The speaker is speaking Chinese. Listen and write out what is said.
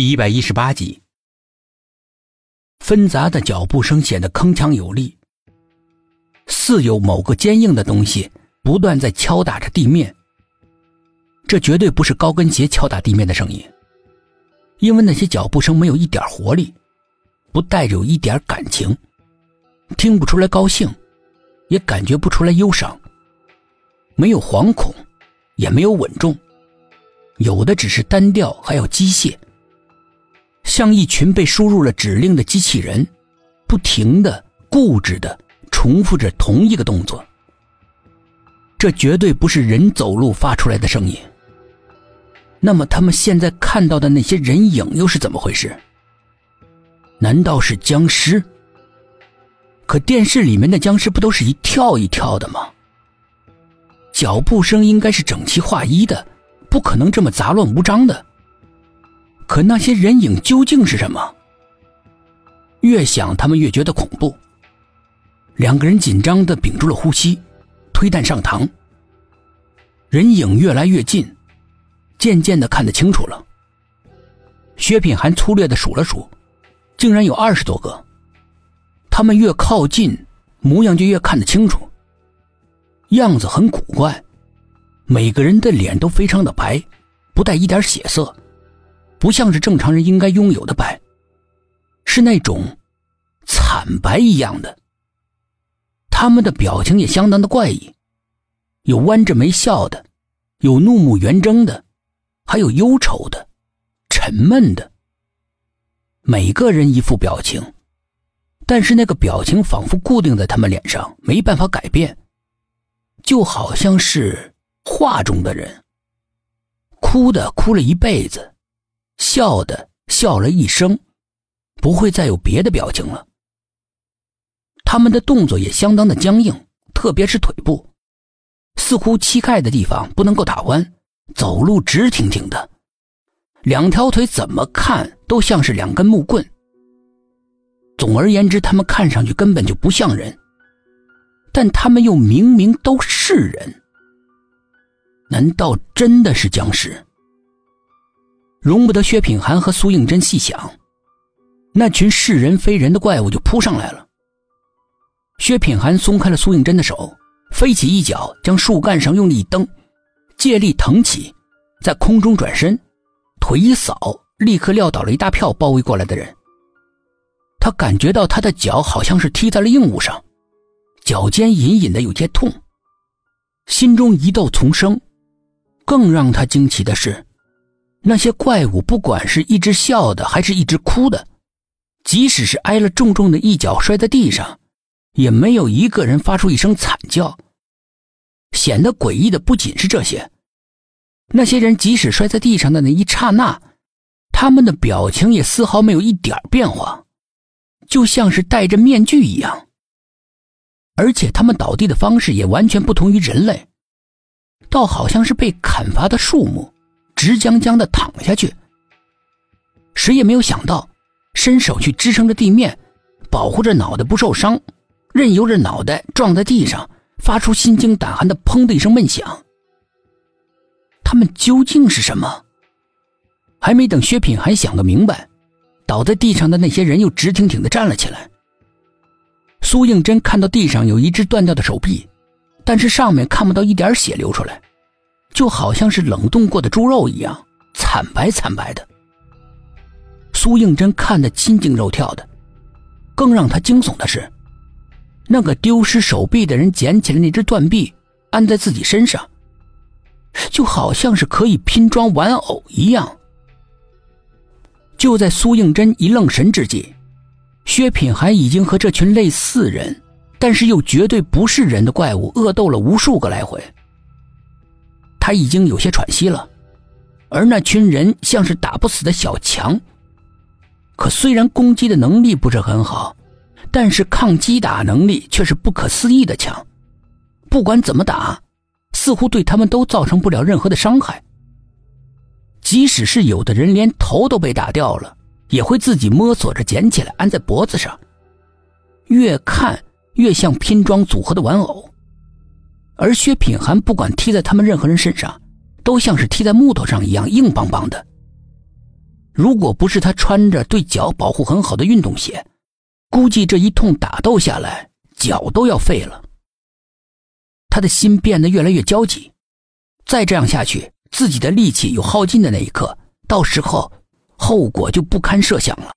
第一百一十八集，纷杂的脚步声显得铿锵有力，似有某个坚硬的东西不断在敲打着地面。这绝对不是高跟鞋敲打地面的声音，因为那些脚步声没有一点活力，不带有一点感情，听不出来高兴，也感觉不出来忧伤，没有惶恐，也没有稳重，有的只是单调，还有机械，像一群被输入了指令的机器人，不停的、固执的重复着同一个动作。这绝对不是人走路发出来的声音。那么他们现在看到的那些人影又是怎么回事？难道是僵尸？可电视里面的僵尸不都是一跳一跳的吗？脚步声应该是整齐划一的，不可能这么杂乱无章的。可那些人影究竟是什么？越想他们越觉得恐怖。两个人紧张的屏住了呼吸，推弹上膛。人影越来越近。渐渐的看得清楚了。薛品涵粗略的数了数，竟然有二十多个。他们越靠近，模样就越看得清楚。样子很古怪，每个人的脸都非常的白，不带一点血色，不像是正常人应该拥有的白，是那种惨白一样的。他们的表情也相当的怪异，有弯着眉笑的，有怒目圆睁的。还有忧愁的、沉闷的，每个人一副表情，但是那个表情仿佛固定在他们脸上，没办法改变，就好像是画中的人。哭的哭了一辈子，笑的笑了一声，不会再有别的表情了。他们的动作也相当的僵硬，特别是腿部，似乎膝盖的地方不能够打弯。走路直挺挺的，两条腿怎么看都像是两根木棍。总而言之，他们看上去根本就不像人，但他们又明明都是人。难道真的是僵尸？容不得薛品涵和苏应真细想，那群是人非人的怪物就扑上来了。薛品涵松开了苏应真的手，飞起一脚将树干上用力一蹬。借力腾起，在空中转身，腿一扫，立刻撂倒了一大票包围过来的人。他感觉到他的脚好像是踢在了硬物上，脚尖隐隐的有些痛，心中疑窦丛生。更让他惊奇的是，那些怪物不管是一直笑的，还是一直哭的，即使是挨了重重的一脚摔在地上，也没有一个人发出一声惨叫。显得诡异的不仅是这些，那些人即使摔在地上的那一刹那，他们的表情也丝毫没有一点变化，就像是戴着面具一样。而且他们倒地的方式也完全不同于人类，倒好像是被砍伐的树木，直僵僵的躺下去。谁也没有想到，伸手去支撑着地面，保护着脑袋不受伤，任由着脑袋撞在地上。发出心惊胆寒的“砰”的一声闷响。他们究竟是什么？还没等薛品涵想个明白，倒在地上的那些人又直挺挺的站了起来。苏应真看到地上有一只断掉的手臂，但是上面看不到一点血流出来，就好像是冷冻过的猪肉一样，惨白惨白的。苏应真看得心惊肉跳的，更让他惊悚的是。那个丢失手臂的人捡起了那只断臂，安在自己身上，就好像是可以拼装玩偶一样。就在苏应真一愣神之际，薛品涵已经和这群类似人，但是又绝对不是人的怪物恶斗了无数个来回。他已经有些喘息了，而那群人像是打不死的小强。可虽然攻击的能力不是很好。但是抗击打能力却是不可思议的强，不管怎么打，似乎对他们都造成不了任何的伤害。即使是有的人连头都被打掉了，也会自己摸索着捡起来安在脖子上，越看越像拼装组合的玩偶。而薛品涵不管踢在他们任何人身上，都像是踢在木头上一样硬邦邦的。如果不是他穿着对脚保护很好的运动鞋，估计这一通打斗下来，脚都要废了。他的心变得越来越焦急，再这样下去，自己的力气有耗尽的那一刻，到时候后果就不堪设想了。